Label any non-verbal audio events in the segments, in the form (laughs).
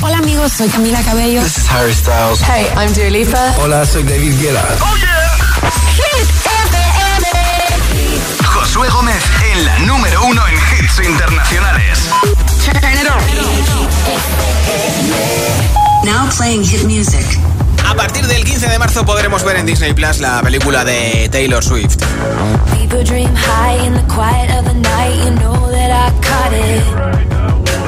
Hola amigos, soy Camila Cabello. This is Harry Styles. Hey, I'm Dua Lipa. Hola, soy David Guetta. Oh yeah. Hit FM. Josué Gómez en la número uno en hits internacionales. Turn it on. Now playing hit music. A partir del 15 de marzo podremos ver en Disney Plus la película de Taylor Swift. People dream high in the quiet of the night, you know that I caught it.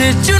sit you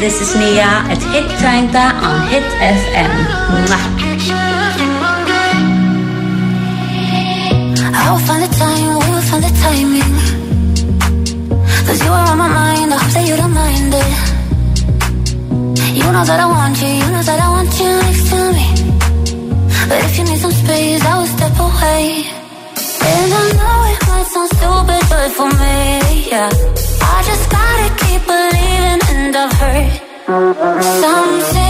This is Nia at Hit 30 on Hit FM. Mwah. I will find the time, we find the timing. Cause you are on my mind, I hope that you don't mind it. You know that I want you, you know that I want you next to me. But if you need some space, I will step away. And I know it might sound stupid, but for me, yeah. I just keep believing, and I've heard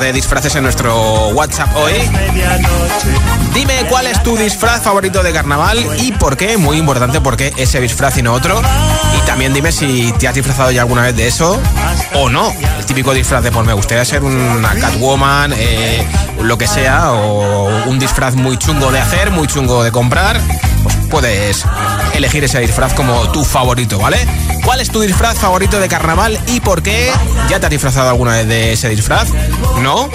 de disfraces en nuestro WhatsApp hoy. Dime cuál es tu disfraz favorito de carnaval y por qué, muy importante, por qué ese disfraz y no otro. Y también dime si te has disfrazado ya alguna vez de eso o no. El típico disfraz de, pues me gustaría ser una Catwoman, eh, lo que sea, o un disfraz muy chungo de hacer, muy chungo de comprar. Pues puedes elegir ese disfraz como tu favorito, ¿vale? ¿Cuál es tu disfraz favorito de carnaval y por qué? ¿Ya te has disfrazado alguna vez de ese disfraz? ¿No?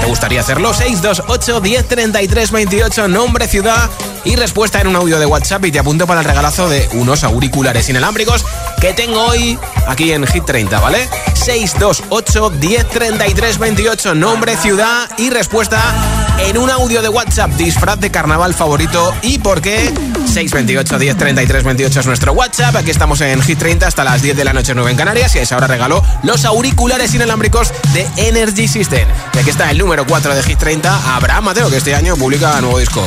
¿Te gustaría hacerlo? 628 10 33 28, nombre, ciudad y respuesta en un audio de WhatsApp y te apunto para el regalazo de unos auriculares inalámbricos que tengo hoy aquí en Hit 30, ¿vale? 628 10 33 28, nombre, ciudad y respuesta en un audio de WhatsApp, disfraz de carnaval favorito y por qué. 628 10 33 28 es nuestro WhatsApp. Aquí estamos en Hit 30 hasta las 10 de la noche 9 en Canarias y a esa hora regalo los auriculares inalámbricos de Energy System. Y aquí está el número 4 de Hit 30, Abraham Mateo, que este año publica nuevo disco.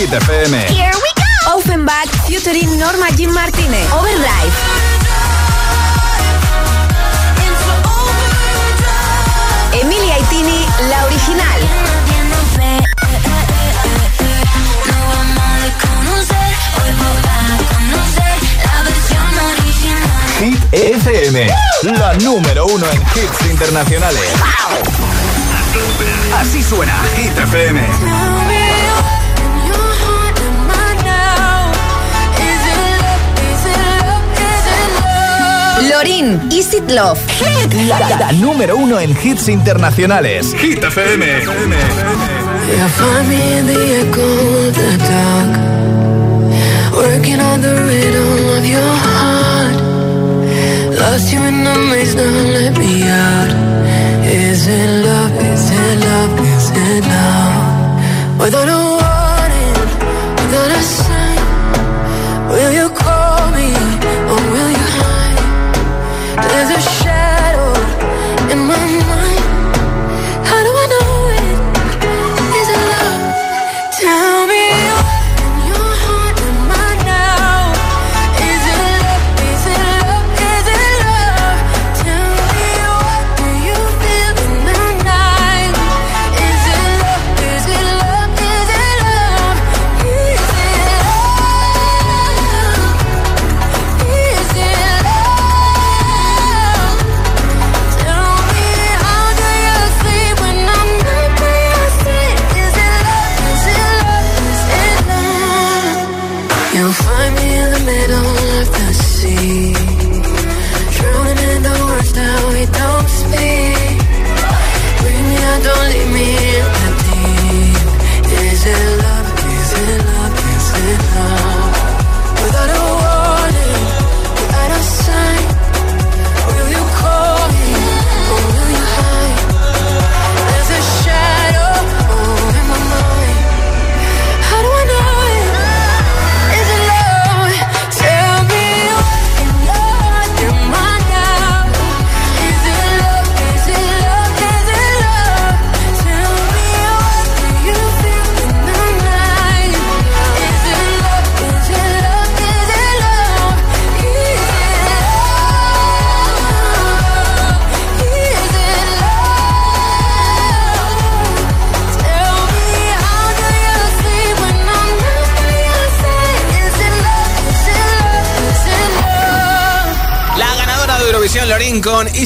Hit FM. Here we go. Offenbach, featuring Norma Jim Martínez. Overdrive. Emilia Itini, la original. Hit FM, ¡Woo! la número uno en hits internacionales. Así suena Hit FM. Lorin, Is It Love. La, la número uno en hits internacionales. Hit FM. Yeah, find me in the echo of the dark. Working on the rhythm of your heart. Lost you in the maze, now let me out. Is it love? Is it love? Is it love? Without a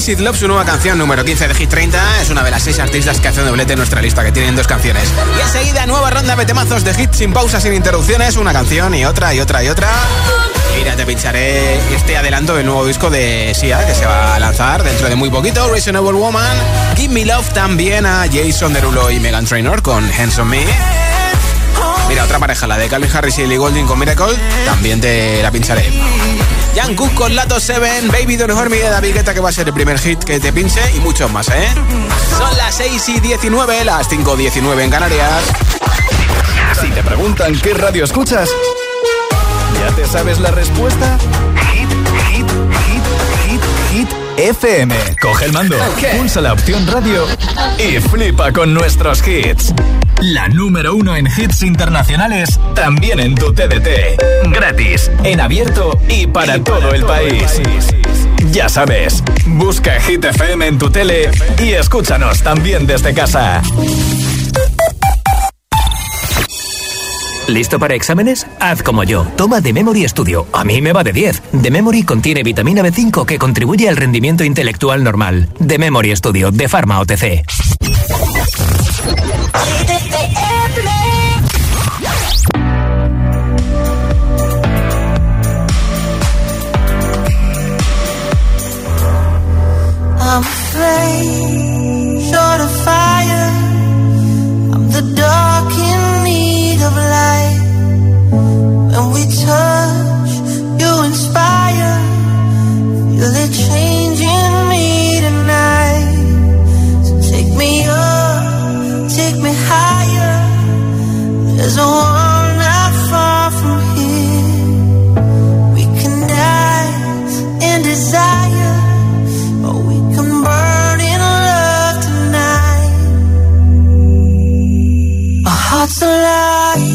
It Love, su nueva canción número 15 de Hit 30. Es una de las seis artistas que hacen doblete en nuestra lista, que tienen dos canciones. Y enseguida, nueva ronda de temazos de hit sin pausas, sin interrupciones. Una canción y otra y otra y otra. Mira, te pincharé este adelanto del nuevo disco de Sia, que se va a lanzar dentro de muy poquito. Reasonable Woman. Give Me Love también a Jason Derulo y Megan Trainor con Hands on Me. Mira, otra pareja, la de Calvin Harris y Ellie Goulding con Miracle, también te la pincharé. Jan Cook con Lato 7, Baby Don't Hurt Me de David Guetta, que va a ser el primer hit que te pinche, y muchos más, ¿eh? Son las 6 y 19, las 5 y 19 en Canarias. Si te preguntan qué radio escuchas, ¿ya te sabes la respuesta? Hit, hit, hit, hit, hit. FM. Coge el mando, pulsa la opción radio y flipa con nuestros hits. La número uno en hits internacionales, también en tu TDT. Gratis, en abierto y para todo el país. Ya sabes, busca Hit FM en tu tele y escúchanos también desde casa. ¿Listo para exámenes? Haz como yo. Toma The Memory Studio. A mí me va de 10. The Memory contiene vitamina B5 que contribuye al rendimiento intelectual normal. The Memory Studio de Pharma OTC. I'm afraid, not so loud.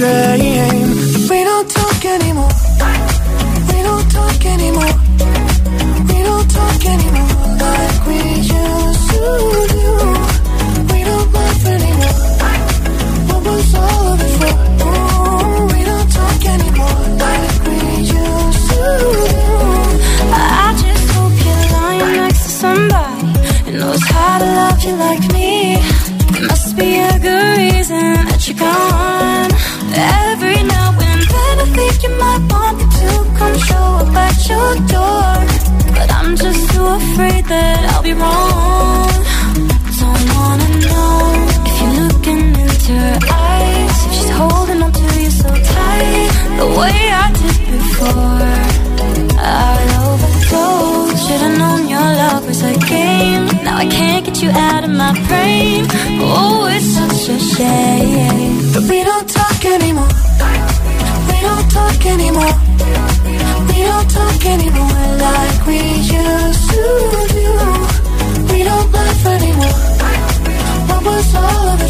这一 But I'm just too afraid that I'll be wrong. Don't wanna know if you're looking into her eyes. If she's holding on to you so tight, the way I did before. I overdosed. Should've known your love was a game. Now I can't get you out of my brain. Oh, it's such a shame. But we don't talk anymore. We don't talk anymore. I can't even win like we used to do. We don't laugh anymore. What was all of it?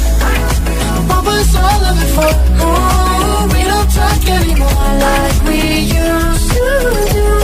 What was all of it for? Oh, we don't talk anymore like we used to do.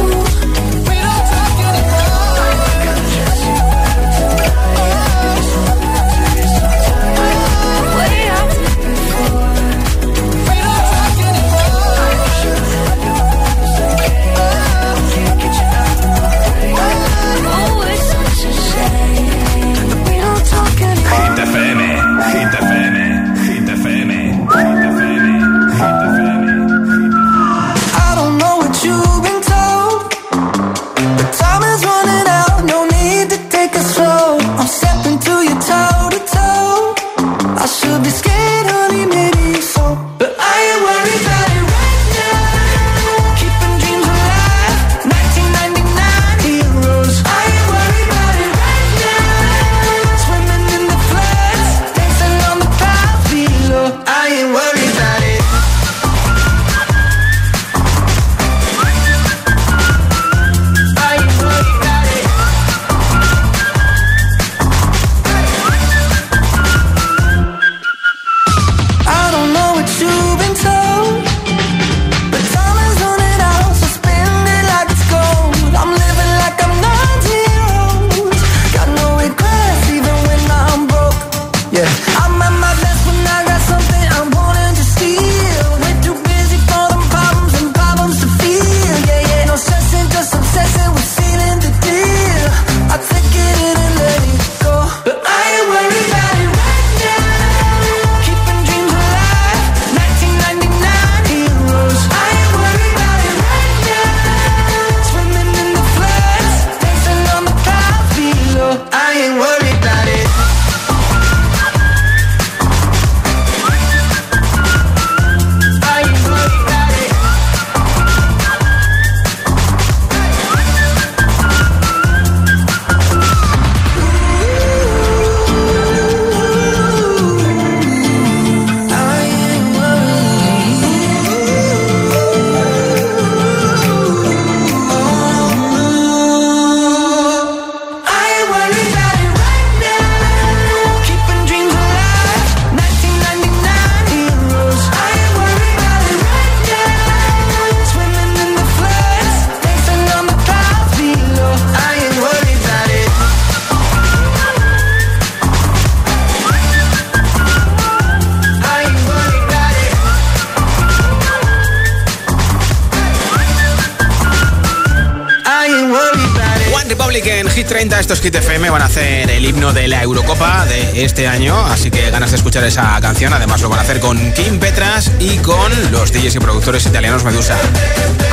Hit 30, estos Hit FM van a hacer el himno de la Eurocopa de este año, así que ganas de escuchar esa canción. Además lo van a hacer con Kim Petras y con los DJs y productores italianos Medusa.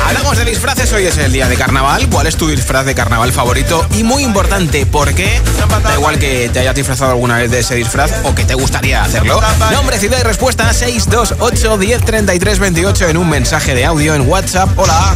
Hablamos de disfraces, hoy es el día de carnaval. ¿Cuál es tu disfraz de carnaval favorito? Y muy importante, ¿por qué? Da igual que te hayas disfrazado alguna vez de ese disfraz o que te gustaría hacerlo. Nombre, ciudad y respuesta 628 10 33 28 en un mensaje de audio en WhatsApp. Hola.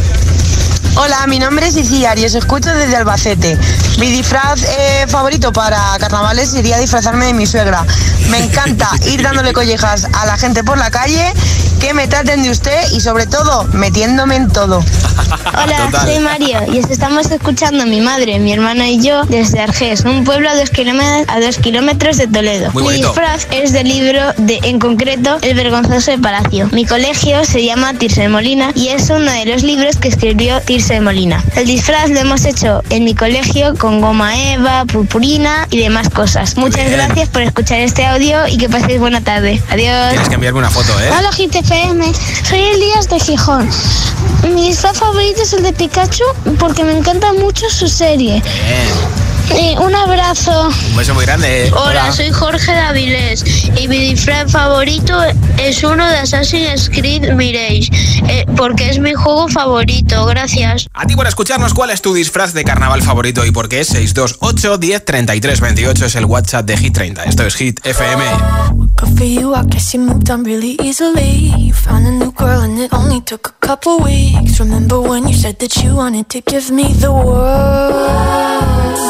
Hola, mi nombre es Iciar y os escucho desde Albacete. Mi disfraz eh, favorito para carnavales sería disfrazarme de mi suegra. Me encanta (laughs) ir dándole collejas a la gente por la calle, que me traten de usted y sobre todo metiéndome en todo. Hola, Total. soy Mario y os estamos escuchando mi madre, mi hermana y yo desde Argés, un pueblo a dos kilómetros, a dos kilómetros de Toledo. Muy mi disfraz es del libro de, en concreto, El vergonzoso de Palacio. Mi colegio se llama Tirse de Molina y es uno de los libros que escribió Tirse de Molina. El disfraz lo hemos hecho en mi colegio con goma eva, purpurina y demás cosas. Muchas bien. gracias por escuchar este audio y que paséis buena tarde. Adiós. Tienes que enviarme una foto, ¿eh? Hola GTFM, soy Elías de Gijón. Mi disfraz favorito es el de Pikachu porque me encanta mucho su serie. Eh, un abrazo. Un beso muy grande. Hola, soy Jorge Davilés y mi disfraz favorito es uno de Assassin's Creed Mirage, eh, porque es mi juego favorito. Gracias. A ti por escucharnos, ¿cuál es tu disfraz de carnaval favorito y por qué? 628 10 33 28 es el WhatsApp de Hit 30. Esto es Hit FM. Good for you, I guess you moved on really easily. You found a new girl and it only took a couple weeks. Remember when you said that you wanted to give me the world?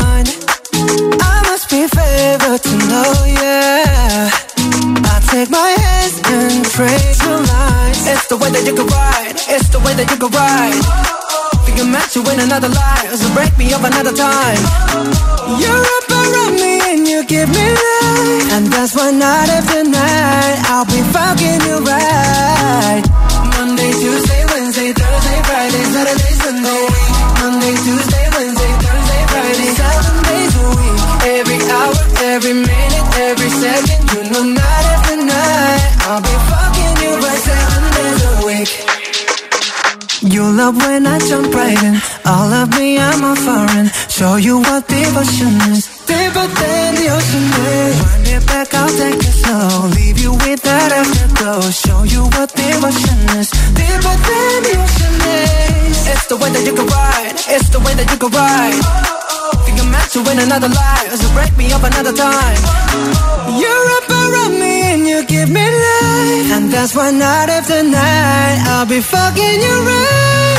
mine. I must be favored to know, yeah. I take my hands and trace your lines. It's the way that you can ride. It's the way that you can ride. Think I'm meant to win another life, so break me up another time. You're up around me and you give me life, and that's why night after night I'll be fucking you right. Monday, Tuesday, Wednesday, Thursday, Friday, Saturday, every minute, every second, you know night after night I'll be fucking you right seven days a week. You love when I jump right in. All of me, I'm a foreign. Show you what devotion is. Deeper than the ocean is. Wind it back, I'll take it slow. Leave you with that afterglow. Show you what devotion is. Deeper than the ocean is. It's the way that you can ride. It's the way that you can ride. Think I'm meant to win another life. So break me up another time. You're up around me and you give me life. And that's why night after night I'll be fucking you right.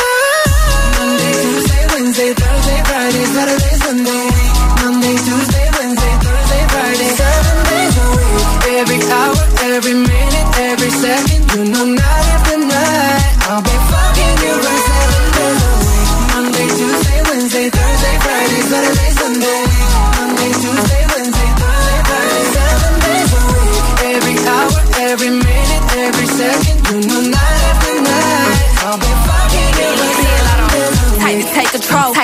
Monday, Tuesday, Wednesday, Thursday, Friday, Saturday,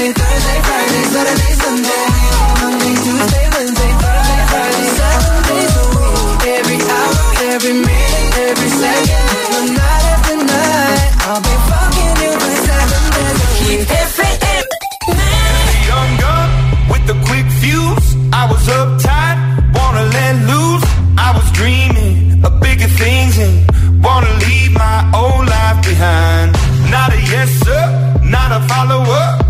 Wednesday, Thursday, Friday, Saturday, Sunday. Monday, Tuesday, Wednesday, Thursday, Friday, seven days. Every hour, every minute, every second, no night after night. I'll be fucking you right seven days a week. Gun with the quick fuse. I was uptight, wanna let loose. I was dreaming of bigger things and wanna leave my old life behind. Not a yes sir, not a follower.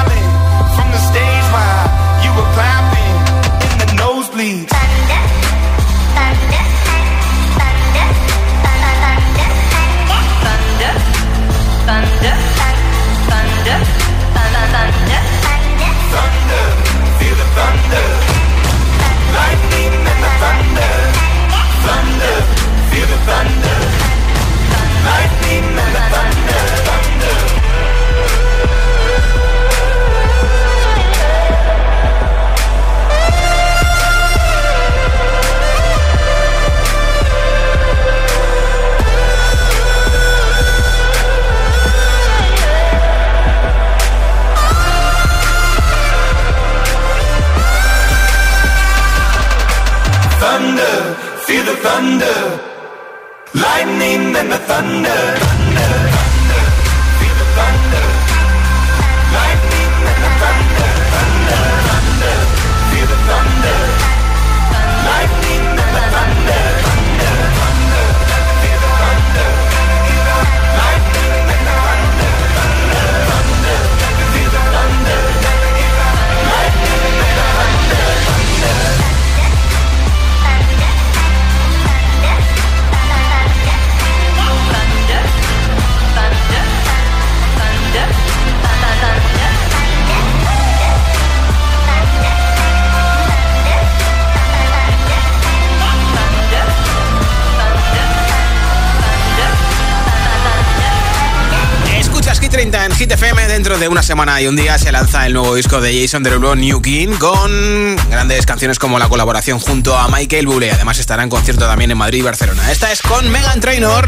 Lightning and the thunder. Thunder, Dentro de una semana y un día se lanza el nuevo disco de Jason Derulo, New King, con grandes canciones como la colaboración junto a Michael Bublé. Además estará en concierto también en Madrid y Barcelona. Esta es con Megan Trainor.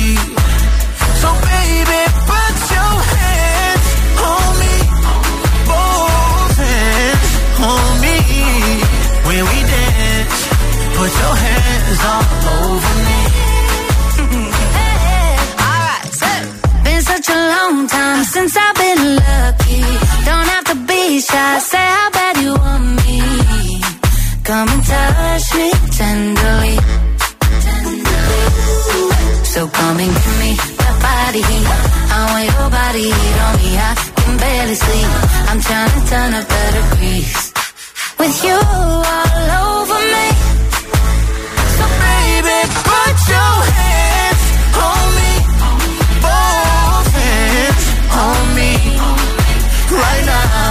Put your hands all over me. (laughs) All right, so. Been such a long time since I've been lucky. Don't have to be shy, say how bad you want me. Come and touch me tenderly. So come and give me that body. I want your body on me. I can barely sleep. I'm trying to turn up the degrees. With you all over me. Baby, put your hands on me. Both hands on me. Right now,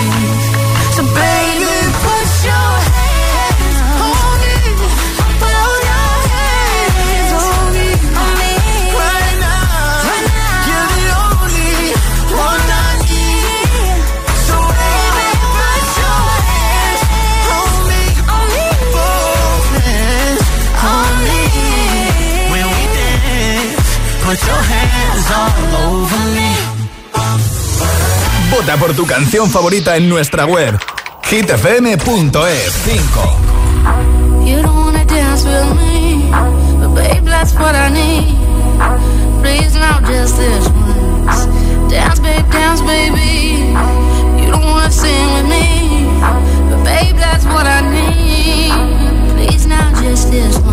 Your hands all over me. Vota por tu canción favorita en nuestra web hitfm.es 5 You don't wanna dance with me, but babe, that's what I need. Please now, just this once. Dance, babe, dance, baby. You don't wanna sing with me, but babe, that's what I need. Please now, just this once.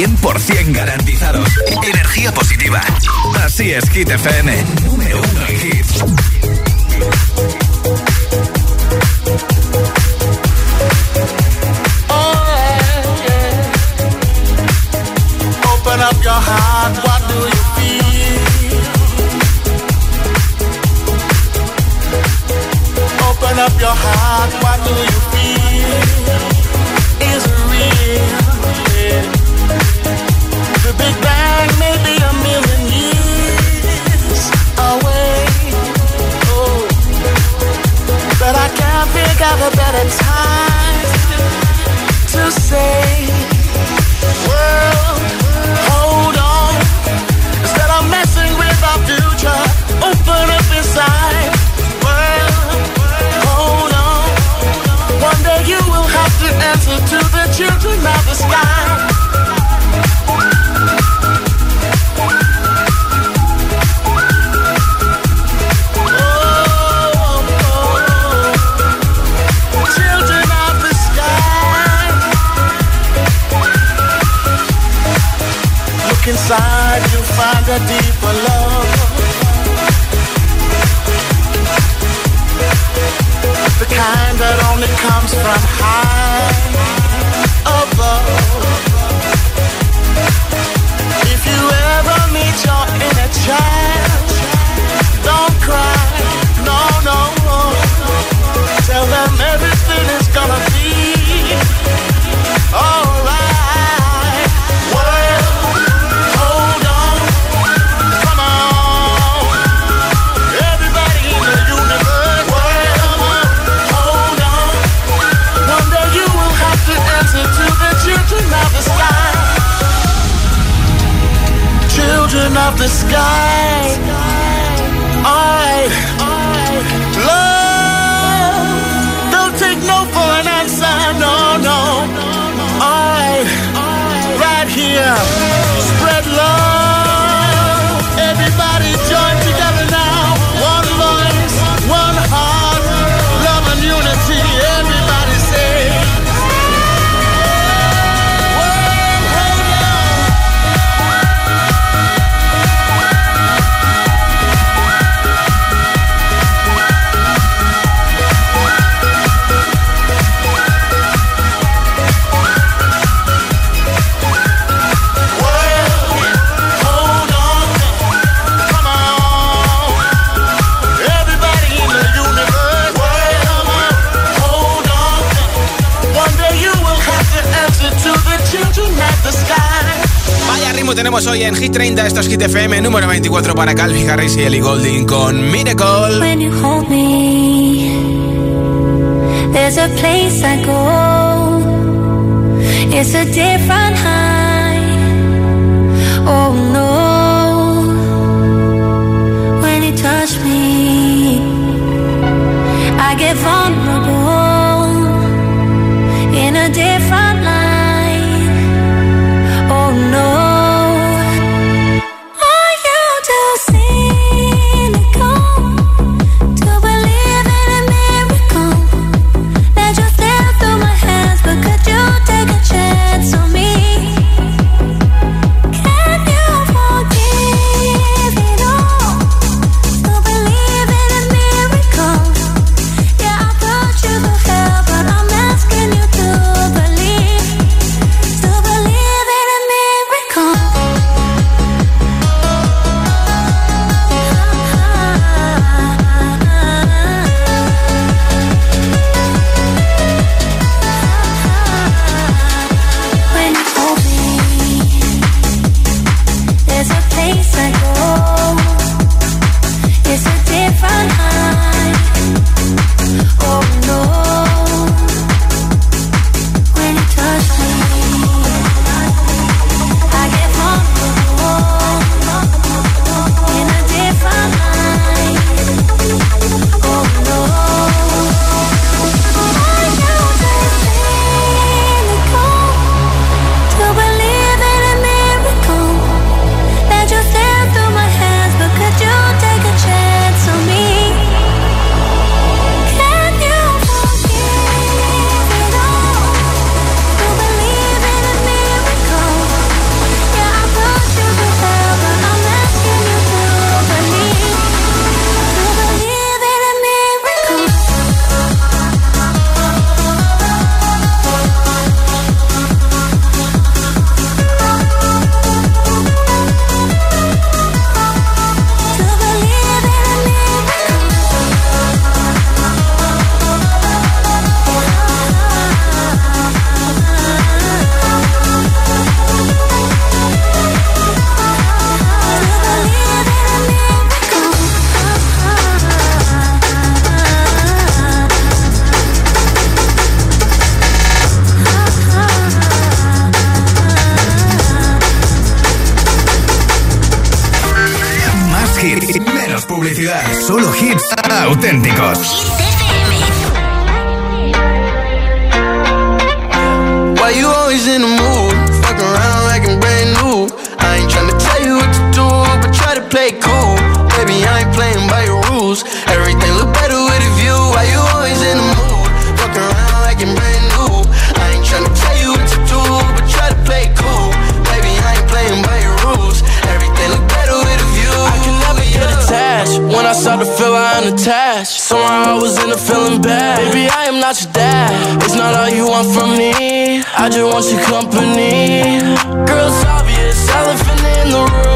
100% garantizados. Energía positiva. Así es, Hit FM. Número uno en hits. Open up your heart, what do you feel? Open up your heart, what do you feel? Is it real? better time to say find a deeper love. The kind that only comes from high above. If you ever meet your inner child, don't cry. of the sky. como tenemos hoy en Hit 30, esto es Hit FM número 24 para Calvin Harris y Ellie Golding con Miracle. When you hold me, there's a place I go. It's a auténticos. Somehow I was in a feeling bad. Baby, I am not your dad. It's not all you want from me. I just want your company. Girl, it's obvious, elephant in the room.